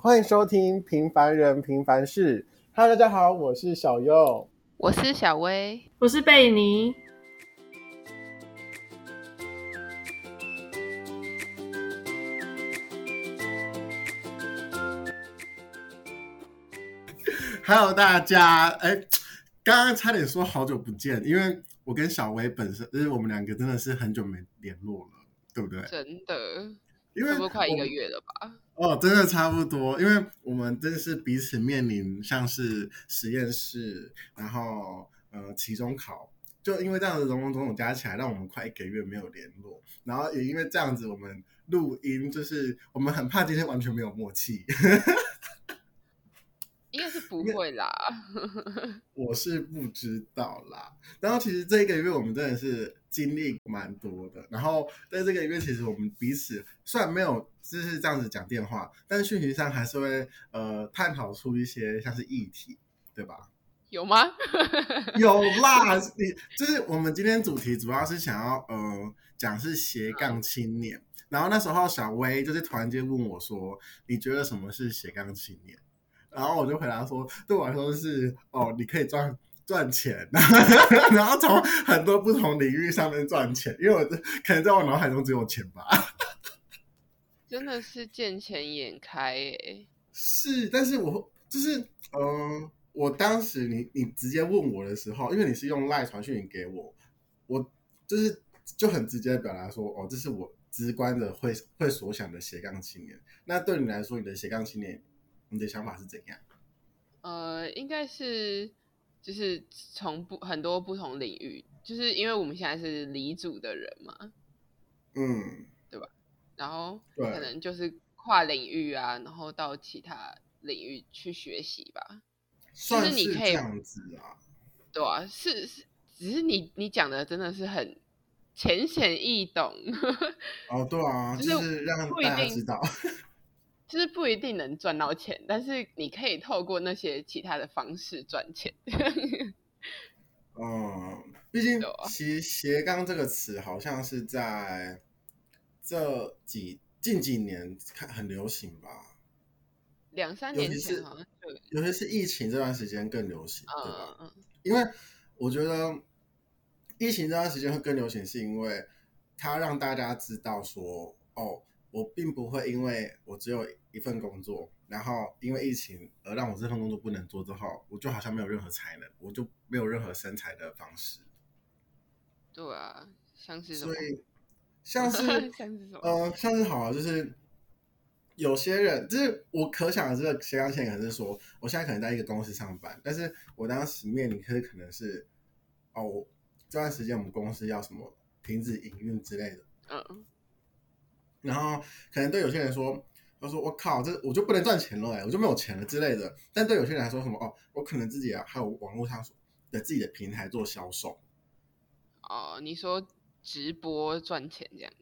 欢迎收听《平凡人平凡事》。Hello，大家好，我是小优，我是小薇，我是贝尼。Hello，大家，哎，刚刚差点说好久不见，因为我跟小薇本身，就是我们两个真的是很久没联络了，对不对？真的，因为差不多快一个月了吧？哦，真的差不多，因为我们真的是彼此面临像是实验室，然后呃期中考，就因为这样子种种种种加起来，让我们快一个月没有联络，然后也因为这样子，我们录音就是我们很怕今天完全没有默契。应该是不会啦，我是不知道啦。然后其实这一个月我们真的是经历蛮多的。然后在这个月，其实我们彼此虽然没有就是这样子讲电话，但是讯息上还是会呃探讨出一些像是议题，对吧？有吗？有啦，你就是我们今天主题主要是想要呃讲是斜杠青年。然后那时候小薇就是突然间问我说：“你觉得什么是斜杠青年？”然后我就回答说，对我来说是哦，你可以赚赚钱，然后从很多不同领域上面赚钱，因为我可能在我脑海中只有钱吧。真的是见钱眼开诶。是，但是我就是嗯、呃，我当时你你直接问我的时候，因为你是用赖传讯给我，我就是就很直接的表达说，哦，这是我直观的会会所想的斜杠青年。那对你来说，你的斜杠青年？你的想法是怎样？呃，应该是就是从不很多不同领域，就是因为我们现在是离组的人嘛，嗯，对吧？然后可能就是跨领域啊，然后到其他领域去学习吧。算是你可以这样子啊，对啊，是是，只是你你讲的真的是很浅显易懂。哦，对啊，就是让大家知道。就是不一定能赚到钱，但是你可以透过那些其他的方式赚钱。嗯，毕竟其实斜杠这个词好像是在这几近几年看很流行吧？两三年前好像尤其是疫情这段时间更流行，嗯、对吧？因为我觉得疫情这段时间会更流行，是因为它让大家知道说，哦。我并不会因为我只有一份工作，然后因为疫情而让我这份工作不能做之后，我就好像没有任何才能，我就没有任何生财的方式。对啊，像是什么？所以像是 像是什么？呃，像是好啊，就是有些人，就是我可想的这个斜杠青年，可能是说，我现在可能在一个公司上班，但是我当时面临可是可能是哦，这段时间我们公司要什么停止营运之类的，嗯。然后可能对有些人说，他说我靠，这我就不能赚钱了哎，我就没有钱了之类的。但对有些人来说，什么哦，我可能自己啊，还有网络上的自己的平台做销售。哦，你说直播赚钱这样？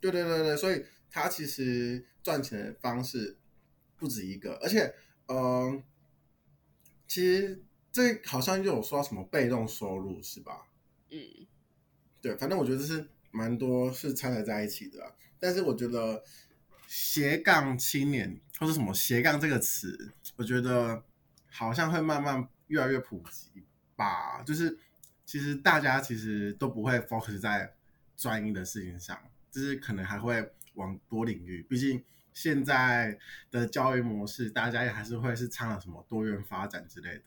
对对对对，所以他其实赚钱的方式不止一个，而且嗯、呃，其实这好像就有说到什么被动收入是吧？嗯，对，反正我觉得这是蛮多是掺杂在一起的。但是我觉得斜杠青年或者什么斜杠这个词，我觉得好像会慢慢越来越普及吧。就是其实大家其实都不会 focus 在专一的事情上，就是可能还会往多领域。毕竟现在的教育模式，大家也还是会是倡导什么多元发展之类的。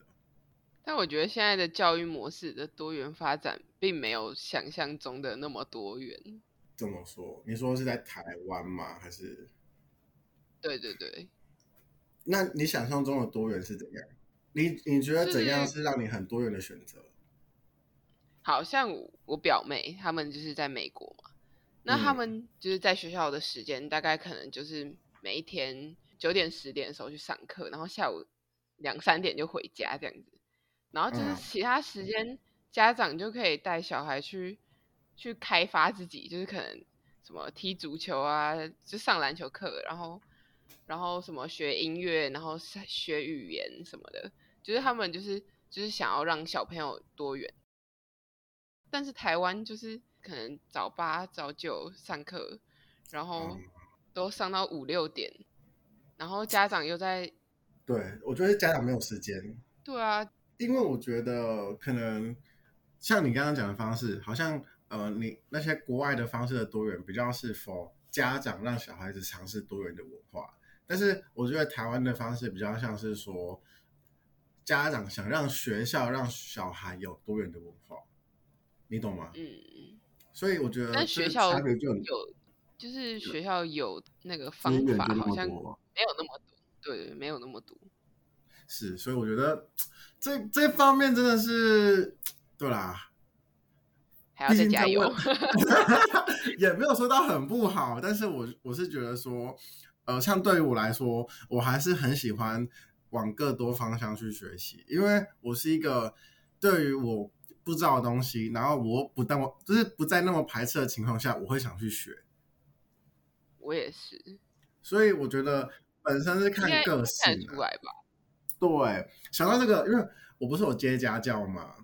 但我觉得现在的教育模式的多元发展，并没有想象中的那么多元。这么说，你说是在台湾吗？还是？对对对。那你想象中的多元是怎样？你你觉得怎样是让你很多元的选择？好像我表妹他们就是在美国嘛，那他们就是在学校的时间、嗯、大概可能就是每一天九点十点的时候去上课，然后下午两三点就回家这样子，然后就是其他时间家长就可以带小孩去。去开发自己，就是可能什么踢足球啊，就上篮球课，然后然后什么学音乐，然后学语言什么的，就是他们就是就是想要让小朋友多元。但是台湾就是可能早八早九上课，然后都上到五六点，然后家长又在，对，我觉得家长没有时间。对啊，因为我觉得可能像你刚刚讲的方式，好像呃，你那些国外的方式的多元比较是 for 家长让小孩子尝试多元的文化，但是我觉得台湾的方式比较像是说家长想让学校让小孩有多元的文化，你懂吗？嗯，所以我觉得，但学校有，就是学校有那个方法，好像没有那么多，对，没有那么多。是，所以我觉得这这方面真的是对啦，还要再加油。也没有说到很不好，但是我我是觉得说，呃，像对于我来说，我还是很喜欢往更多方向去学习，因为我是一个对于我不知道的东西，然后我不但我就是不在那么排斥的情况下，我会想去学。我也是，所以我觉得本身是看个性出来吧。对，想到这个，因为我不是有接家教嘛，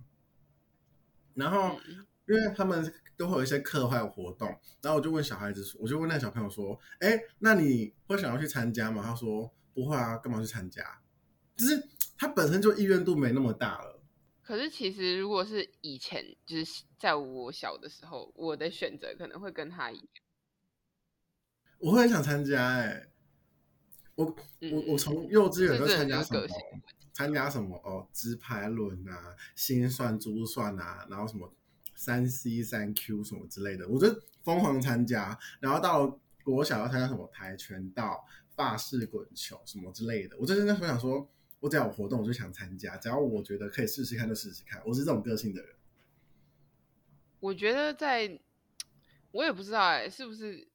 然后因为他们都会有一些课外活动，然后我就问小孩子说，我就问那个小朋友说，哎，那你会想要去参加吗？他说不会啊，干嘛去参加？就是他本身就意愿度没那么大了。可是其实如果是以前，就是在我小的时候，我的选择可能会跟他一样，我会很想参加哎、欸。我我我从幼稚园就参加什么？参加什么哦？直排轮啊，心算、珠算啊，然后什么三 C、三 Q 什么之类的，我就疯狂参加。然后到了国小要参加什么跆拳道、法式滚球什么之类的，我就真的很想说，我只要有活动我就想参加，只要我觉得可以试试看就试试看。我是这种个性的人。我觉得在，我也不知道哎、是不是？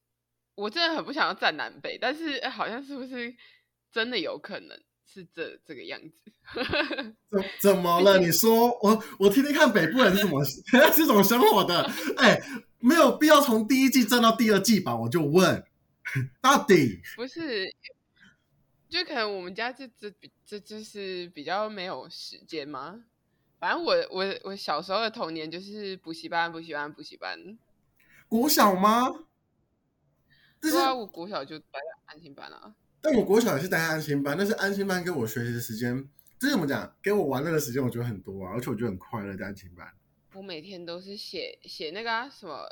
我真的很不想要站南北，但是好像是不是真的有可能是这这个样子？怎怎么了？你说我我天天看北部人是怎么 是怎么生活的？哎，没有必要从第一季站到第二季吧？我就问，到底不是？就可能我们家这这这就是比较没有时间吗？反正我我我小时候的童年就是补习班补习班补习班，国小吗？对啊，我国小就待在安心班啊。但我国小也是待在安心班，但是安心班给我学习的时间，这怎么讲？给我玩乐的时间，我觉得很多啊，而且我觉得很快乐在安心班。我每天都是写写那个啊，什么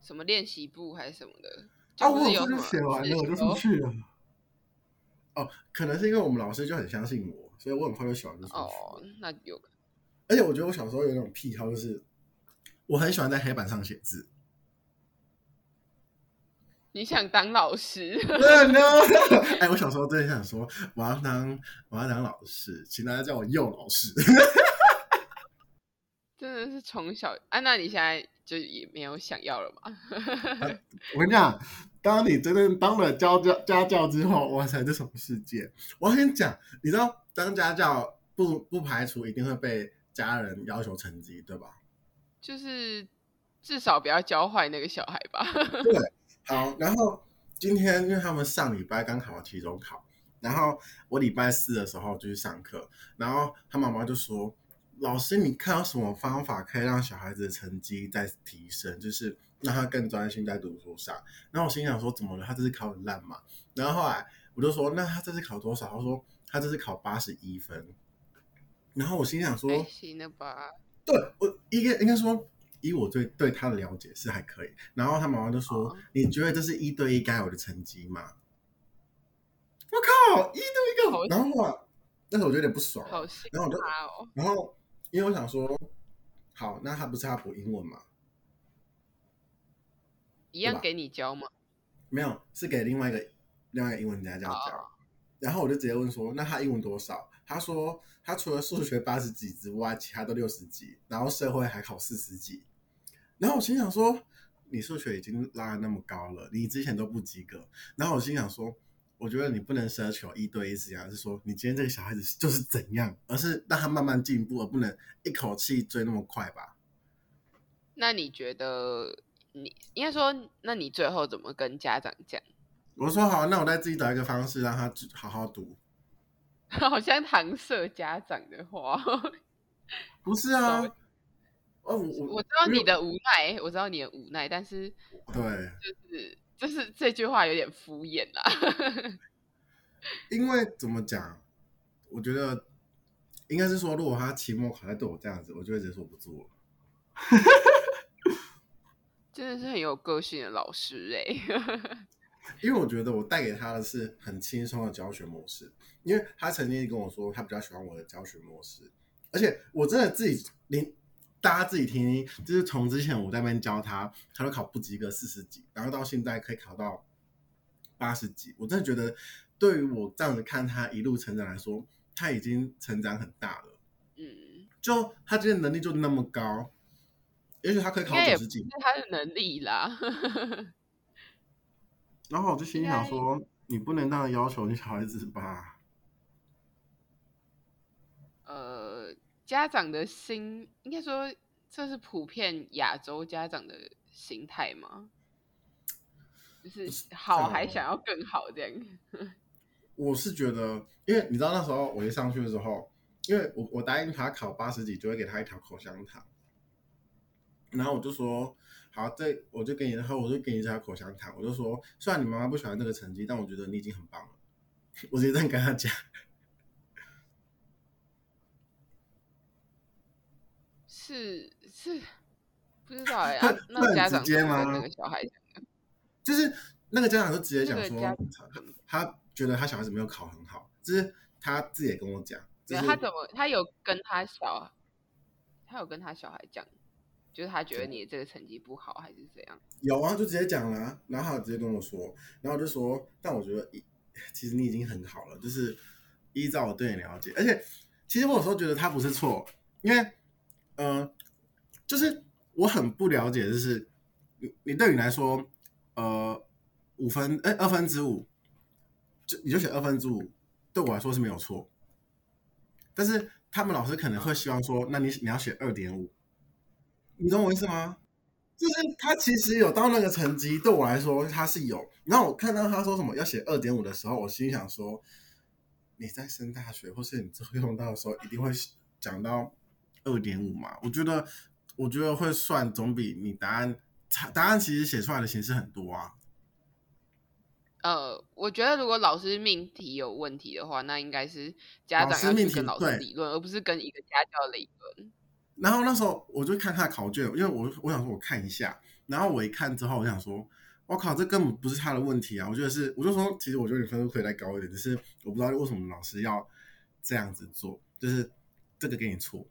什么练习簿还是什么的。啊，我就是写完了我就出去了。哦，可能是因为我们老师就很相信我，所以我很快就写完就出去。哦，那有。而且我觉得我小时候有那种癖好，就是我很喜欢在黑板上写字。你想当老师？哎，我小时候真的想说，我要当我要当老师，请大家叫我幼老师。真的是从小啊？那你现在就也没有想要了吗？啊、我跟你讲，当你真正当了家教家教之后，哇塞，这什么世界？我跟你讲，你知道当家教不不排除一定会被家人要求成绩，对吧？就是至少不要教坏那个小孩吧。对。好，然后今天因为他们上礼拜刚考完期中考，然后我礼拜四的时候就去上课，然后他妈妈就说：“老师，你看到什么方法可以让小孩子的成绩再提升，就是让他更专心在读书上？”然后我心想说：“怎么了？他这次考很烂嘛？”然后后来我就说：“那他这次考多少？”他说：“他这次考八十一分。”然后我心想说：“还行了吧？”对，我应该应该说。以我对对他的了解是还可以，然后他妈妈就说：“ oh. 你觉得这是一对一该有的成绩吗？”我靠，一对一个，然后啊，但是我觉得有点不爽，好然后我就，然后因为我想说，好，那他不是要补英文吗？一样给你教吗？没有，是给另外一个另外一个英文家教教。Oh. 然后我就直接问说：“那他英文多少？”他说：“他除了数学八十几之外，其他都六十几，然后社会还考四十几。”然后我心想说，你数学已经拉的那么高了，你之前都不及格。然后我心想说，我觉得你不能奢求一对一这样，是说你今天这个小孩子就是怎样，而是让他慢慢进步，而不能一口气追那么快吧？那你觉得你应该说，那你最后怎么跟家长讲？我说好，那我再自己找一个方式让他好好读。好像搪塞家长的话，不是啊。哦，我我知道你的无奈，我知道你的无奈，但是对，就是就是这句话有点敷衍啦。因为怎么讲？我觉得应该是说，如果他期末考在对我这样子，我就会直接说不做了。真的是很有个性的老师哎、欸。因为我觉得我带给他的是很轻松的教学模式，因为他曾经跟我说他比较喜欢我的教学模式，而且我真的自己连大家自己听听，就是从之前我在那边教他，他都考不及格四十几，然后到现在可以考到八十几，我真的觉得对于我这样子看他一路成长来说，他已经成长很大了。嗯，就他这些能力就那么高，也许他可以考九十几，是他的能力啦。然后我就心里想说，你不能那样要求你小孩子吧？呃，家长的心，应该说这是普遍亚洲家长的心态吗？就是好还想要更好这样。我是觉得，因为你知道那时候我一上去的时候，因为我我答应他考八十几就会给他一条口香糖，然后我就说。好，这我就给你，然后我就给你一条口香糖。我就说，虽然你妈妈不喜欢这个成绩，但我觉得你已经很棒了。我直接这样跟他讲。是是，不知道哎、啊，那家长跟那个小孩讲就是那个家长就直接讲说，他觉得他小孩子没有考很好，就是他自己也跟我讲。就是他怎么，他有跟他小，他有跟他小孩讲。就是他觉得你这个成绩不好，还是怎样？有啊，就直接讲了、啊，然后他直接跟我说，然后就说，但我觉得，其实你已经很好了，就是依照我对你了解，而且其实我有时候觉得他不是错，因为，嗯、呃，就是我很不了解，就是你你对你来说，呃，五分哎二分之五，就你就写二分之五，对我来说是没有错，但是他们老师可能会希望说，那你你要写二点五。你懂我意思吗？就是他其实有到那个成绩，对我来说他是有。然后我看到他说什么要写二点五的时候，我心想说，你在升大学或是你之后用到的时候，一定会讲到二点五嘛？我觉得，我觉得会算总比你答案答案其实写出来的形式很多啊。呃，我觉得如果老师命题有问题的话，那应该是家长要去跟老师理论，而不是跟一个家教理论。然后那时候我就看他的考卷，因为我我想说我看一下，然后我一看之后，我想说，我靠，这根本不是他的问题啊！我觉得是，我就说，其实我觉得你分数可以再高一点，只是我不知道为什么老师要这样子做，就是这个给你错。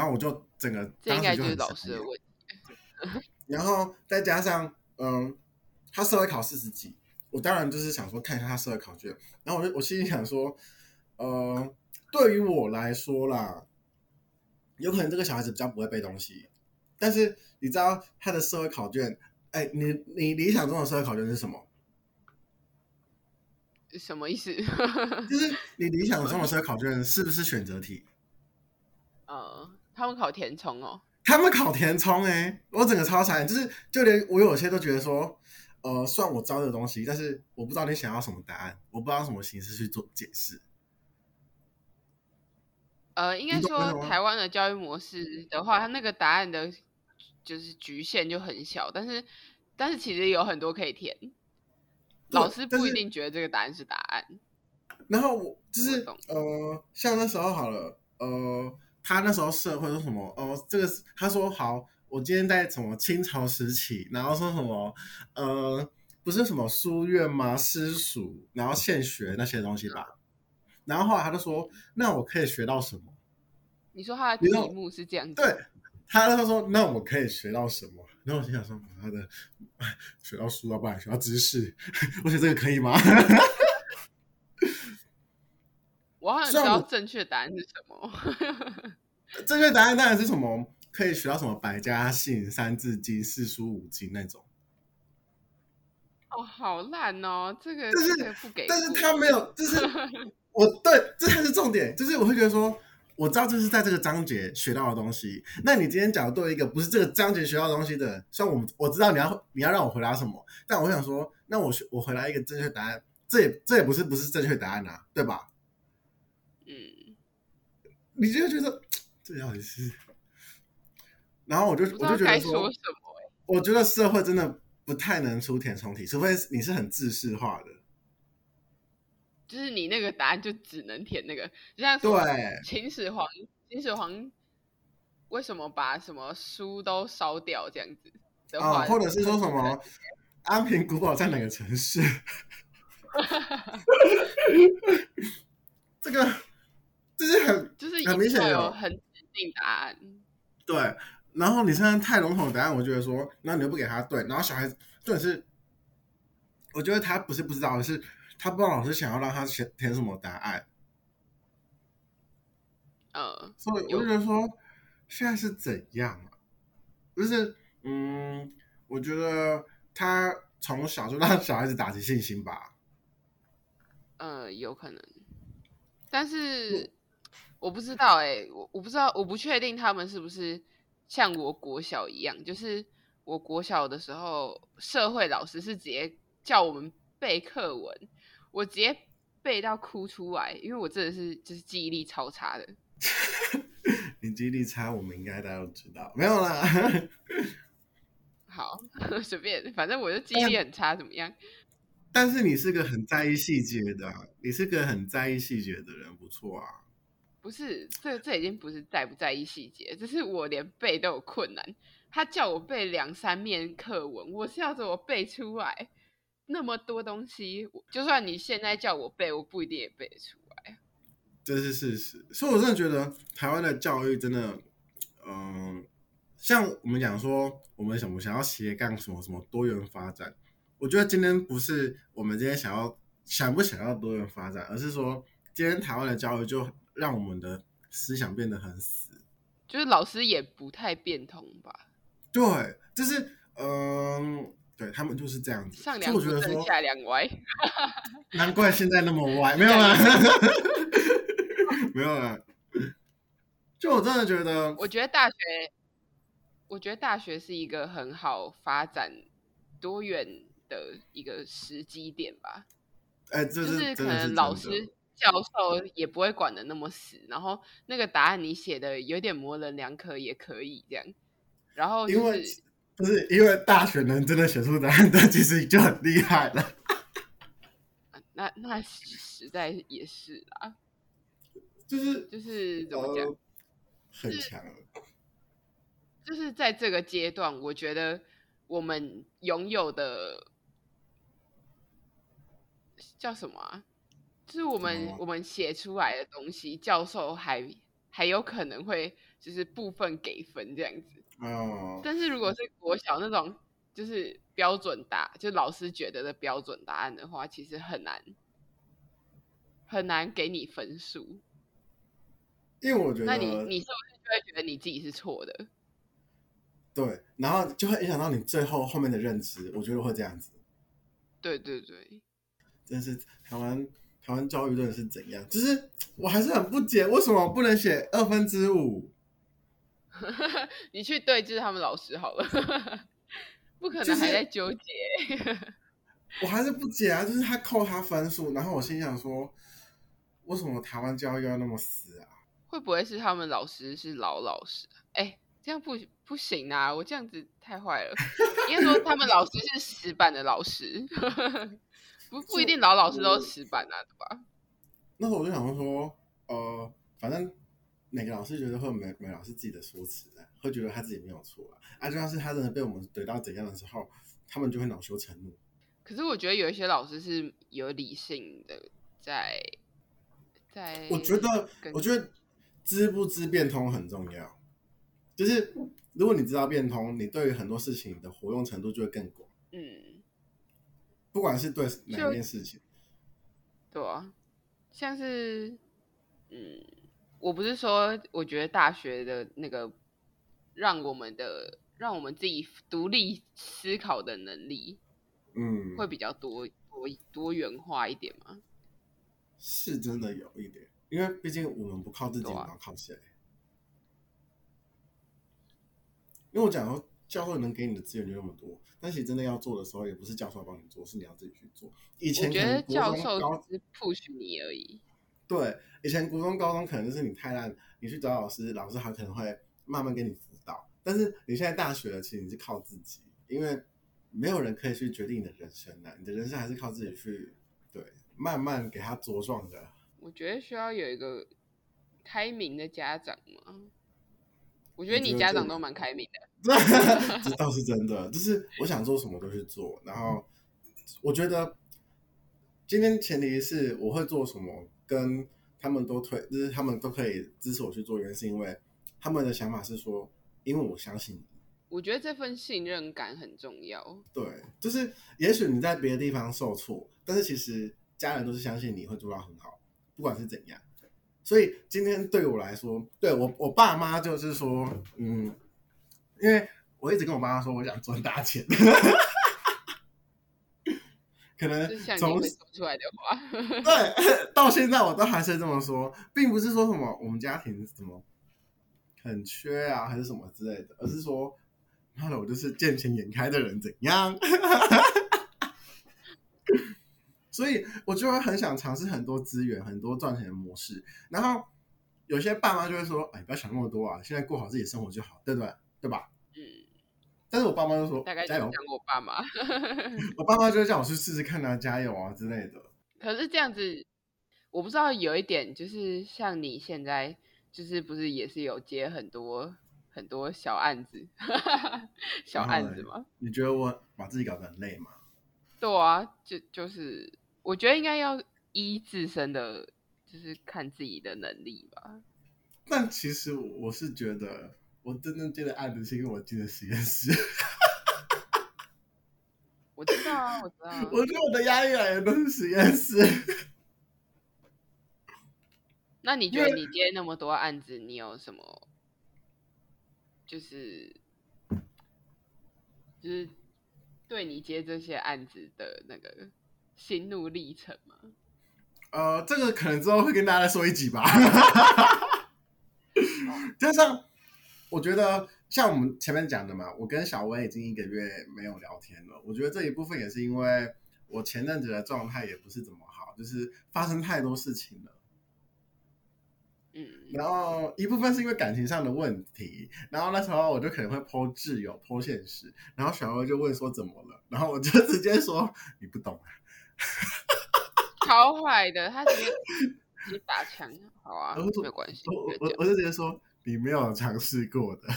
然后我就整个当时就很，这应该就是老师的问题。然后再加上，嗯，他社会考四十几，我当然就是想说看一下他社会考卷，然后我就我心里想说，呃。对于我来说啦，有可能这个小孩子比较不会背东西，但是你知道他的社会考卷，哎，你你理想中的社会考卷是什么？什么意思？就是你理想中的社会考卷是不是选择题？呃，他们考填充哦。他们考填充哎，我整个超惨，就是就连我有些都觉得说，呃，算我招的东西，但是我不知道你想要什么答案，我不知道什么形式去做解释。呃，应该说台湾的教育模式的话，它那个答案的，就是局限就很小，但是，但是其实有很多可以填，老师不一定觉得这个答案是答案。然后我就是呃，像那时候好了，呃，他那时候社会说什么？哦、呃，这个他说好，我今天在什么清朝时期，然后说什么？呃，不是什么书院吗？私塾，然后现学那些东西吧。然后后来他就说：“那我可以学到什么？”你说他的题目是这样子，对，他他说：“那我可以学到什么？”然后我心想说：“他的 学到书啊，不然学到知识。”我觉得这个可以吗？我好像知道正确答案是什么。正确答案当然是什么？可以学到什么百家姓、三字经、四书五经那种。哦，好烂哦！这个就是这个不给，但是他没有，就是。我对，这才是重点，就是我会觉得说，我知道这是在这个章节学到的东西。那你今天讲的对一个不是这个章节学到的东西的，像我们我知道你要你要让我回答什么，但我想说，那我我回答一个正确答案，这也这也不是不是正确答案啊，对吧？嗯，你就会觉得这到底是？然后我就我就觉得说，我觉得社会真的不太能出填充题，除非你是很自式化的，就是你那个答案就只能填那个，就像对秦始皇，秦始皇为什么把什么书都烧掉这样子的话，啊，或者是说什么安平古堡在哪个城市？这个就是很就是很明显有很指定答案，对。然后你现在太笼统的答案，我觉得说，那你又不给他对，然后小孩子重点是，我觉得他不是不知道，是他不知道老师想要让他填填什么答案。呃，所以我就觉得说，现在是怎样啊？就是，嗯，我觉得他从小就让小孩子打击信心吧。呃，有可能，但是我不知道哎、欸，我我不知道，我不确定他们是不是。像我国小一样，就是我国小的时候，社会老师是直接叫我们背课文，我直接背到哭出来，因为我真的是就是记忆力超差的。你记忆力差，我们应该大家都知道，没有啦。好，随便，反正我就记忆力很差，怎么样？但是你是个很在意细节的，你是个很在意细节的人，不错啊。不是，这这已经不是在不在意细节，只是我连背都有困难。他叫我背两三面课文，我是要怎么背出来？那么多东西，就算你现在叫我背，我不一定也背得出来。这是事实，所以我真的觉得台湾的教育真的，嗯、像我们讲说，我们想不想要斜杠什么什么多元发展？我觉得今天不是我们今天想要想不想要多元发展，而是说今天台湾的教育就。让我们的思想变得很死，就是老师也不太变通吧？对，就是嗯，对他们就是这样子。上梁不正下梁歪，难怪现在那么歪，没有啦，没有啦。就我真的觉得，我觉得大学，我觉得大学是一个很好发展多元的一个时机点吧。哎，这是就是可能老师。教授也不会管的那么死，然后那个答案你写的有点模棱两可也可以这样，然后、就是、因为不是因为大学能真的写出答案，但其实就很厉害了。那那实在也是啦，就是就是怎么讲，呃、很强。就是在这个阶段，我觉得我们拥有的叫什么啊？就是我们、嗯、我们写出来的东西，教授还还有可能会就是部分给分这样子。哦。但是如果是国小那种就是标准答，就老师觉得的标准答案的话，其实很难很难给你分数。因为我觉得，那你你是不是就会觉得你自己是错的？对，然后就会影响到你最后后面的认知。我觉得会这样子。对对对，真是台湾。台湾教育真的是怎样？就是我还是很不解，为什么不能写二分之五？你去对峙他们老师好了，不可能还在纠结。就是、我还是不解啊，就是他扣他分数，然后我心想说，为什么台湾教育要那么死啊？会不会是他们老师是老老师？哎、欸，这样不不行啊！我这样子太坏了。应该说他们老师是死板的老师。不不一定老老师都是死板啊，对吧？那时候我就想说，呃，反正每个老师觉得会每每个老师自己的说辞的，会觉得他自己没有错啊。啊，就像是他真的被我们怼到怎样的时候，他们就会恼羞成怒。可是我觉得有一些老师是有理性的在，在在。我觉得，我觉得知不知变通很重要。就是如果你知道变通，你对于很多事情的活用程度就会更广。嗯。不管是对哪一件事情，对啊，像是，嗯，我不是说，我觉得大学的那个让我们的让我们自己独立思考的能力，嗯，会比较多多多元化一点吗？是真的有一点，因为毕竟我们不靠自己，我们要靠谁？因为我讲说。教授能给你的资源就那么多，但其实真的要做的时候，也不是教授帮你做，是你要自己去做。以前觉得教授只是 push 你而已。对，以前国中、高中可能就是你太烂，你去找老师，老师还可能会慢慢给你辅导。但是你现在大学了，其实你是靠自己，因为没有人可以去决定你的人生的，你的人生还是靠自己去，对，慢慢给他茁壮的。我觉得需要有一个开明的家长嘛。我觉得你家长都蛮开明的，这倒是真的。就是我想做什么都去做，然后我觉得今天前提是我会做什么，跟他们都推，就是他们都可以支持我去做，原因是因为他们的想法是说，因为我相信你。我觉得这份信任感很重要。对，就是也许你在别的地方受挫，但是其实家人都是相信你会做到很好，不管是怎样。所以今天对我来说，对我我爸妈就是说，嗯，因为我一直跟我妈妈说我想赚大钱，可能从说出来的话，对，到现在我都还是这么说，并不是说什么我们家庭什么很缺啊，还是什么之类的，而是说。妈的，我就是见钱眼开的人，怎样？所以我就会很想尝试很多资源、很多赚钱的模式。然后有些爸妈就会说：“哎，不要想那么多啊，现在过好自己的生活就好，对不对？对吧？”嗯。但是我爸妈就说：“大概加油。”讲我爸妈，我爸妈就会叫我去试试看啊，加油啊之类的。可是这样子，我不知道有一点，就是像你现在，就是不是也是有接很多。很多小案子，小案子吗？你觉得我把自己搞得很累吗？对啊，就就是我觉得应该要依自身的，就是看自己的能力吧。但其实我是觉得，我真正接的案子是因为我进了实验室。我知道啊，我知道啊。我觉得我的压力来源都是实验室。那你觉得你接那么多案子，你有什么？就是，就是对你接这些案子的那个心路历程吗？呃，这个可能之后会跟大家再说一集吧。加上，我觉得像我们前面讲的嘛，我跟小薇已经一个月没有聊天了。我觉得这一部分也是因为我前阵子的状态也不是怎么好，就是发生太多事情了。嗯，然后一部分是因为感情上的问题，然后那时候我就可能会 po 挚友 po 现实，然后小薇就问说怎么了，然后我就直接说你不懂啊，超坏的，他直接直接打枪，好啊，没有关系，我我我就直接说你没有尝试过的，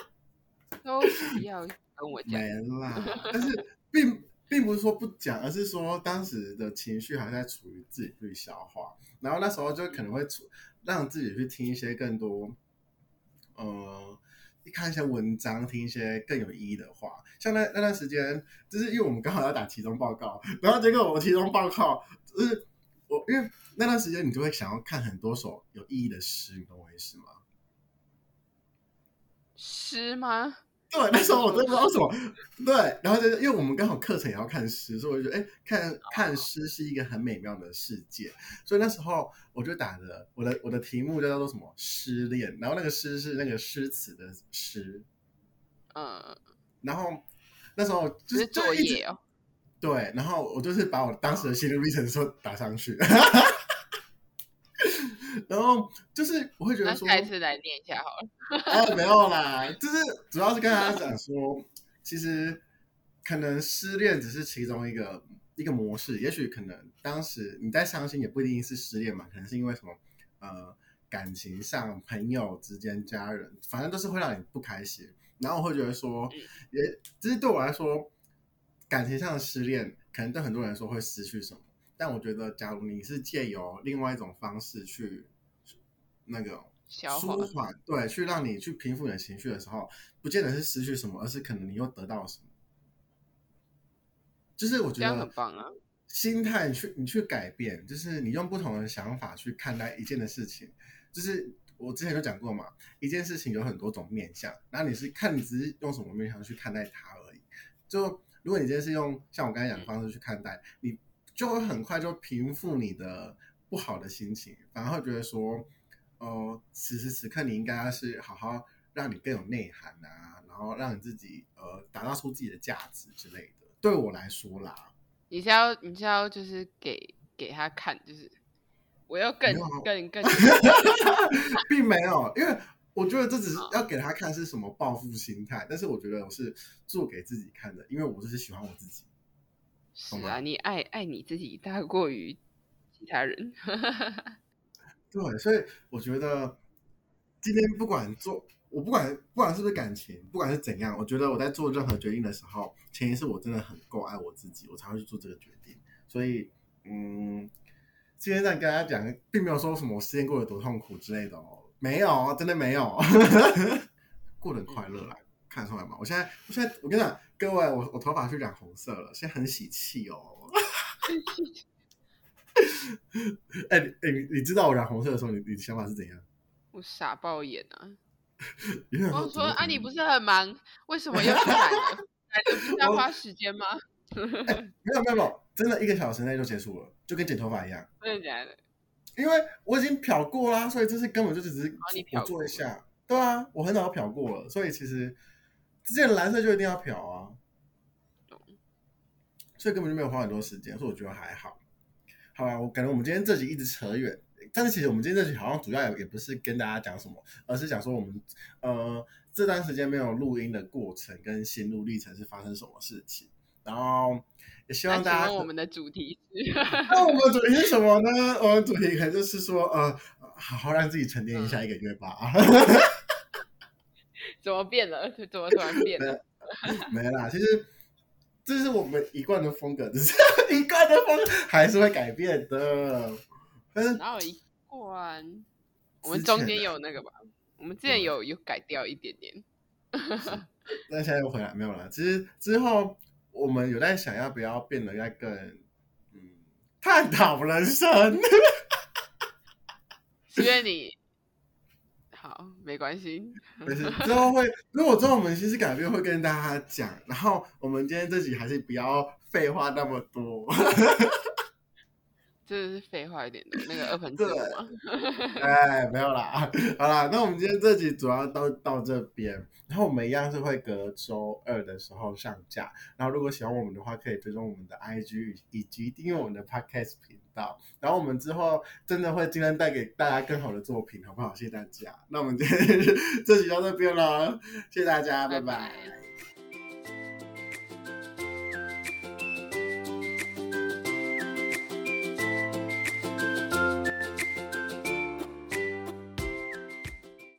都不要跟我讲，没啦，但是并并不是说不讲，而是说当时的情绪还在处于自己去消化。然后那时候就可能会让自己去听一些更多，呃，看一些文章，听一些更有意义的话。像那那段时间，就是因为我们刚好要打期中报告，然后结果我期中报告就是我，因为那段时间你就会想要看很多首有意义的诗，你懂我意思吗？诗吗？对，那时候我都不知道什么。对，然后就是因为我们刚好课程也要看诗，所以我就觉得，哎，看看诗是一个很美妙的世界。所以那时候我就打着我的我的题目叫做什么“失恋”，然后那个诗是那个诗词的诗。嗯。然后那时候就是作业哦。对，然后我就是把我当时的心路历程说打上去。然后就是我会觉得说，下次来念一下好了。哦，没有啦，就是主要是跟大家讲说，其实可能失恋只是其中一个一个模式，也许可能当时你在伤心，也不一定是失恋嘛，可能是因为什么呃感情上、朋友之间、家人，反正都是会让你不开心。然后我会觉得说，也其实对我来说，感情上的失恋，可能对很多人说会失去什么。但我觉得，假如你是借由另外一种方式去那个舒缓，对，去让你去平复你的情绪的时候，不见得是失去什么，而是可能你又得到了什么。就是我觉得很棒啊，心态去你去改变，就是你用不同的想法去看待一件的事情。就是我之前就讲过嘛，一件事情有很多种面向，然后你是看你只是用什么面向去看待它而已。就如果你今天是用像我刚才讲的方式去看待你。就会很快就平复你的不好的心情，反而会觉得说，呃，此时此刻你应该是好好让你更有内涵啊，然后让你自己呃打造出自己的价值之类的。对我来说啦，你是要你是要就是给给他看，就是我要更更更，并没有，因为我觉得这只是要给他看是什么报复心态，但是我觉得我是做给自己看的，因为我就是喜欢我自己。是啊，你爱爱你自己大过于其他人。对，所以我觉得今天不管做，我不管不管是不是感情，不管是怎样，我觉得我在做任何决定的时候，前提是我真的很够爱我自己，我才会去做这个决定。所以，嗯，今天在跟大家讲，并没有说什么我失恋过得多痛苦之类的哦，没有，真的没有，过得很快乐啦，看得出来吗？我现在，我现在，我跟你讲，各位，我我头发是染红色了，现在很喜气哦。哎，哎，你你知道我染红色的时候，你你想法是怎样？我傻爆眼啊！我说啊，你不是很忙，为什么又去染了？染的不是要花时间吗？欸、没有没有没有，真的一个小时内就结束了，就跟剪头发一样。真的假的？因为我已经漂过啦，所以这是根本就只是我做一下。对啊，我很早就漂过了，所以其实之前蓝色就一定要漂啊。所以根本就没有花很多时间，所以我觉得还好。好吧，我感觉我们今天这集一直扯远，但是其实我们今天这集好像主要也也不是跟大家讲什么，而是讲说我们呃这段时间没有录音的过程跟心路历程是发生什么事情。然后也希望大家，我们的主题是，那我们的主题是什么呢？我们主题可能就是说，呃，好好让自己沉淀一下一个月吧。嗯、怎么变了？怎么突然变了？没啦，其实这是我们一贯的风格，只是 一贯的风还是会改变的。但是哪有一贯？我们中间有那个吧？我们之前有有改掉一点点，那现在又回来没有了。其实之后。我们有在想要不要变得要更嗯探讨人生，因为你好没关系，没事。之后会如果之后我们其实改变会跟大家讲，然后我们今天这集还是不要废话那么多。这是废话一点的那个二分之一吗？哎，没有啦，好啦，那我们今天这集主要都到这边，然后我们一样是会隔周二的时候上架。然后如果喜欢我们的话，可以追踪我们的 IG 以及订阅我们的 Podcast 频道。然后我们之后真的会尽量带给大家更好的作品，好不好？谢谢大家。那我们今天 这集到这边了，谢谢大家，拜拜。拜拜。